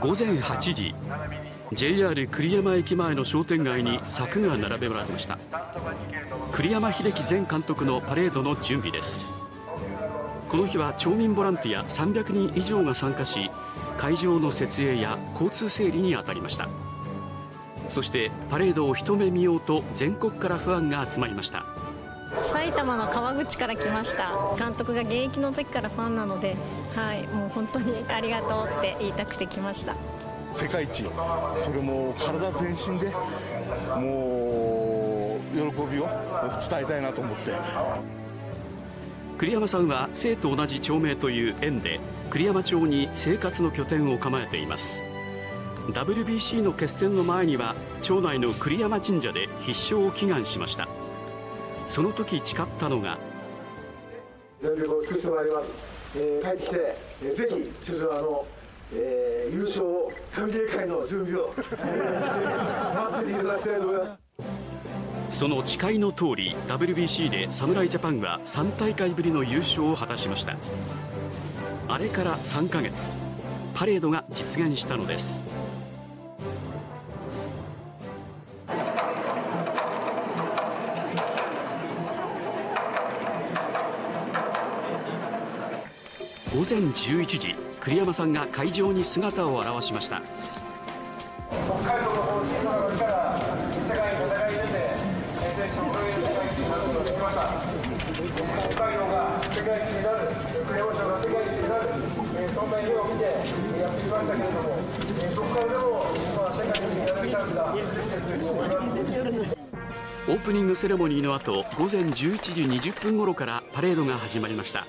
午前8時 JR 栗山駅前の商店街に柵が並べられました。栗山英樹前監督のパレードの準備です。この日は町民ボランティア300人以上が参加し会場の設営や交通整理に当たりました。そしてパレードを一目見ようと全国からファンが集まりました。埼玉の川口から来ました。監督が現役の時からファンなのではいもう本当にありがとうって言いたくて来ました。世界一それも体全身でもう喜びを伝えたいなと思って。栗山さんは生と同じ町名という縁で栗山町に生活の拠点を構えています。WBC の決戦の前には町内の栗山神社で必勝を祈願しましたその時誓ったのが。全力を尽くしてまいります、えー、帰ってきて、えー、ぜひの、えー、優勝神芸会の準備を、えー、して待ってていただきたいと思います。その誓いの通り WBC で侍ジャパンは3大会ぶりの優勝を果たしました。あれから3ヶ月パレードが実現したのです午前11時栗山さんが会場に姿を現しました。オープニングセレモニーの後午前11時20分頃からパレードが始まりました。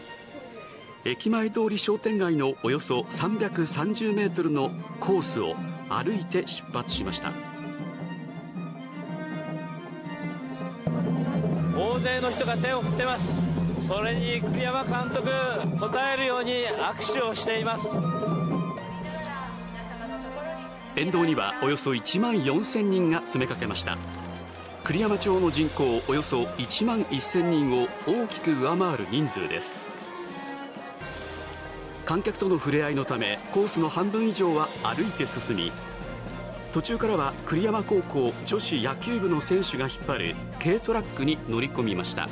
駅前通り商店街のおよそ330メートルのコースを歩いて出発しました。大勢の人が手を振ってます。それに栗山監督応えるように握手をしています。沿道にはおよそ1万4000人が詰めかけました。栗山町の人口およそ1万1000人を大きく上回る人数です観客との触れ合いのためコースの半分以上は歩いて進み途中からは栗山高校女子野球部の選手が引っ張る軽トラックに乗り込みました。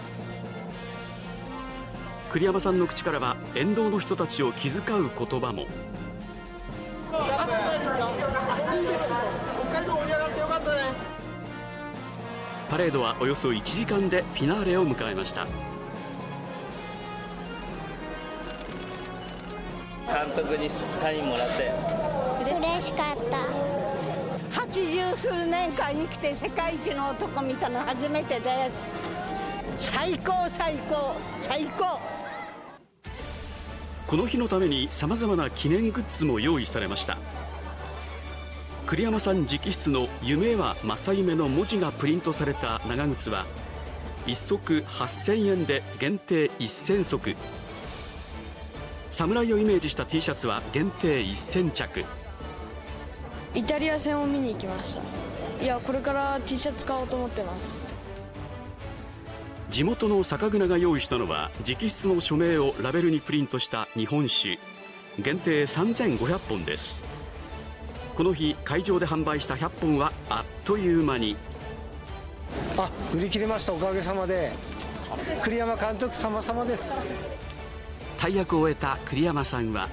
栗山さんの口からは沿道の人たちを気遣う言葉も。パレードはおよそ1時間でフィナーレを迎えました。監督にサインもらって。嬉しかった。80数年間生きて世界一の男見たの初めてで。す最高最高最高。この日のためにさまざまな記念グッズも用意されました。栗山さん直筆の「夢は正夢」の文字がプリントされた長靴は1足8000円で限定1000足侍をイメージした T シャツは限定1000着。イタリア戦を見に行きました。いやこれから T シャツ買おうと思ってます。地元の酒蔵が用意したのは直筆の署名をラベルにプリントした日本酒。限定3500本です。この日会場で販売した100本はあっという間に。あ売り切れましたおかげさまで。栗山監督様様です大役を終えた栗山さんは。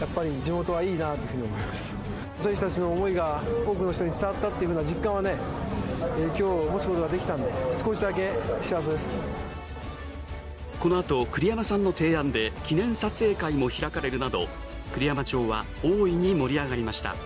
やっぱり地元はいいなというふうに思います。選手たちの思いが多くの人に伝わったっていうふうな実感はね、えー、今日持つことができたんで少しだけ幸せです。この後栗山さんの提案で記念撮影会も開かれるなど栗山町は大いに盛り上がりました